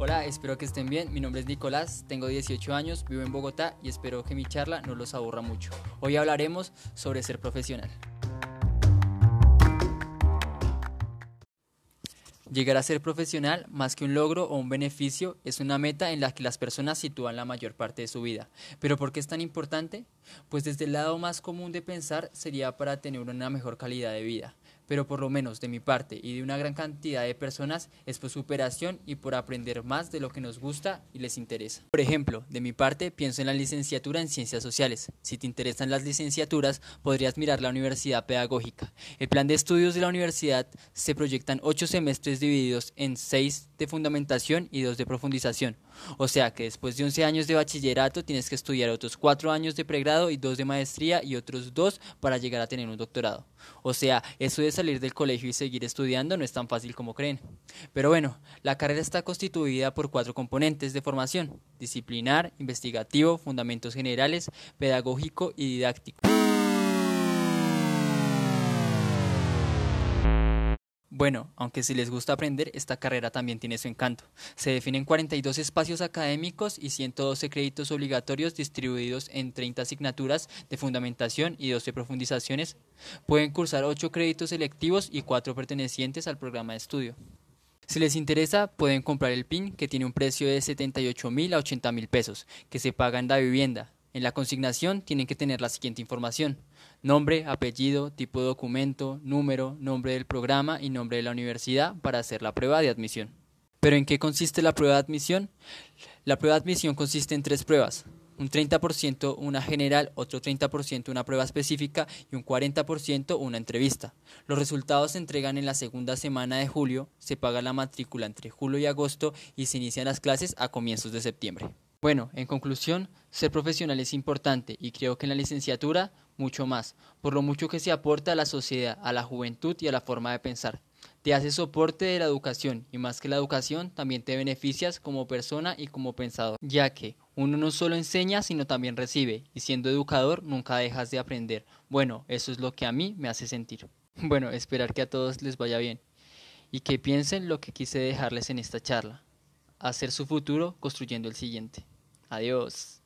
Hola, espero que estén bien. Mi nombre es Nicolás, tengo 18 años, vivo en Bogotá y espero que mi charla no los aburra mucho. Hoy hablaremos sobre ser profesional. Llegar a ser profesional, más que un logro o un beneficio, es una meta en la que las personas sitúan la mayor parte de su vida. ¿Pero por qué es tan importante? Pues desde el lado más común de pensar sería para tener una mejor calidad de vida pero por lo menos de mi parte y de una gran cantidad de personas es por superación y por aprender más de lo que nos gusta y les interesa. Por ejemplo, de mi parte pienso en la licenciatura en Ciencias Sociales. Si te interesan las licenciaturas, podrías mirar la Universidad Pedagógica. El plan de estudios de la universidad se proyectan ocho semestres divididos en seis de fundamentación y dos de profundización. O sea que después de 11 años de bachillerato tienes que estudiar otros cuatro años de pregrado y dos de maestría y otros dos para llegar a tener un doctorado. O sea, eso de salir del colegio y seguir estudiando no es tan fácil como creen. Pero bueno, la carrera está constituida por cuatro componentes de formación, disciplinar, investigativo, fundamentos generales, pedagógico y didáctico. Bueno, aunque si les gusta aprender, esta carrera también tiene su encanto. Se definen 42 espacios académicos y 112 créditos obligatorios distribuidos en 30 asignaturas de fundamentación y 12 profundizaciones. Pueden cursar 8 créditos selectivos y 4 pertenecientes al programa de estudio. Si les interesa, pueden comprar el PIN que tiene un precio de 78 mil a 80 mil pesos, que se paga en la vivienda, en la consignación tienen que tener la siguiente información. Nombre, apellido, tipo de documento, número, nombre del programa y nombre de la universidad para hacer la prueba de admisión. ¿Pero en qué consiste la prueba de admisión? La prueba de admisión consiste en tres pruebas. Un 30% una general, otro 30% una prueba específica y un 40% una entrevista. Los resultados se entregan en la segunda semana de julio, se paga la matrícula entre julio y agosto y se inician las clases a comienzos de septiembre. Bueno, en conclusión, ser profesional es importante y creo que en la licenciatura mucho más, por lo mucho que se aporta a la sociedad, a la juventud y a la forma de pensar. Te hace soporte de la educación y más que la educación también te beneficias como persona y como pensador, ya que uno no solo enseña sino también recibe y siendo educador nunca dejas de aprender. Bueno, eso es lo que a mí me hace sentir. Bueno, esperar que a todos les vaya bien y que piensen lo que quise dejarles en esta charla hacer su futuro construyendo el siguiente. Adiós.